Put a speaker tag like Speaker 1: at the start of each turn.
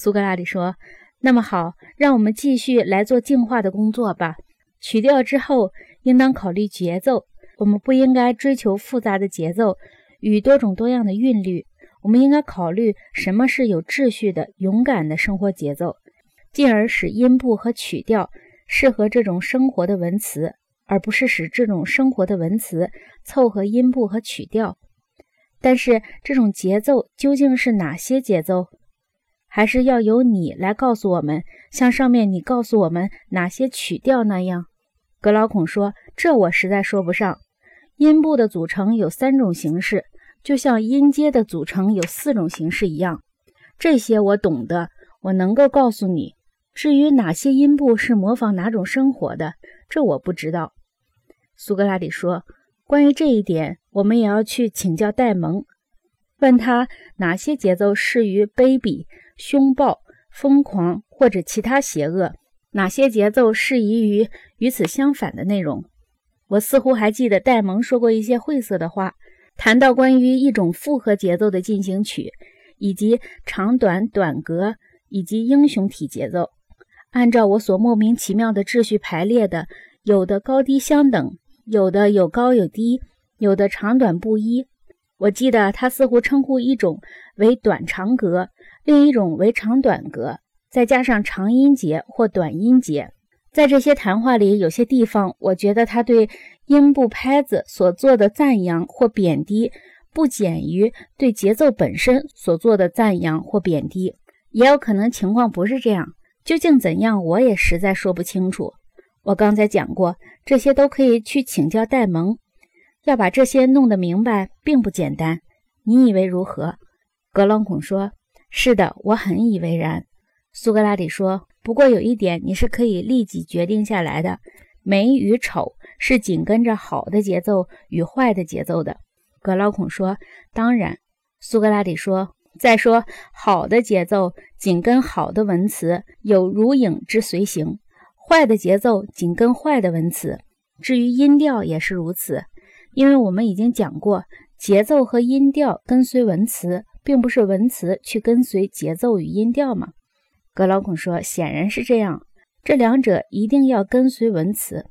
Speaker 1: 苏格拉底说：“那么好，让我们继续来做净化的工作吧。曲调之后，应当考虑节奏。我们不应该追求复杂的节奏与多种多样的韵律。我们应该考虑什么是有秩序的、勇敢的生活节奏，进而使音部和曲调适合这种生活的文词，而不是使这种生活的文词凑合音部和曲调。但是，这种节奏究竟是哪些节奏？”还是要由你来告诉我们，像上面你告诉我们哪些曲调那样。格劳孔说：“这我实在说不上。音部的组成有三种形式，就像音阶的组成有四种形式一样。这些我懂得，我能够告诉你。至于哪些音部是模仿哪种生活的，这我不知道。”苏格拉底说：“关于这一点，我们也要去请教戴蒙，问他哪些节奏适于卑鄙。”凶暴、疯狂或者其他邪恶，哪些节奏适宜于与此相反的内容？我似乎还记得戴蒙说过一些晦涩的话，谈到关于一种复合节奏的进行曲，以及长短、短格以及英雄体节奏，按照我所莫名其妙的秩序排列的，有的高低相等，有的有高有低，有的长短不一。我记得他似乎称呼一种为短长格。另一种为长短格，再加上长音节或短音节。在这些谈话里，有些地方，我觉得他对音部拍子所做的赞扬或贬低，不减于对节奏本身所做的赞扬或贬低。也有可能情况不是这样，究竟怎样，我也实在说不清楚。我刚才讲过，这些都可以去请教戴蒙。要把这些弄得明白，并不简单。你以为如何？格朗孔说。是的，我很以为然。苏格拉底说：“不过有一点，你是可以立即决定下来的：美与丑是紧跟着好的节奏与坏的节奏的。”格劳孔说：“当然。”苏格拉底说：“再说，好的节奏紧跟好的文词，有如影之随形；坏的节奏紧跟坏的文词。至于音调也是如此，因为我们已经讲过，节奏和音调跟随文词。”并不是文词去跟随节奏与音调嘛？格劳孔说：“显然是这样，这两者一定要跟随文词。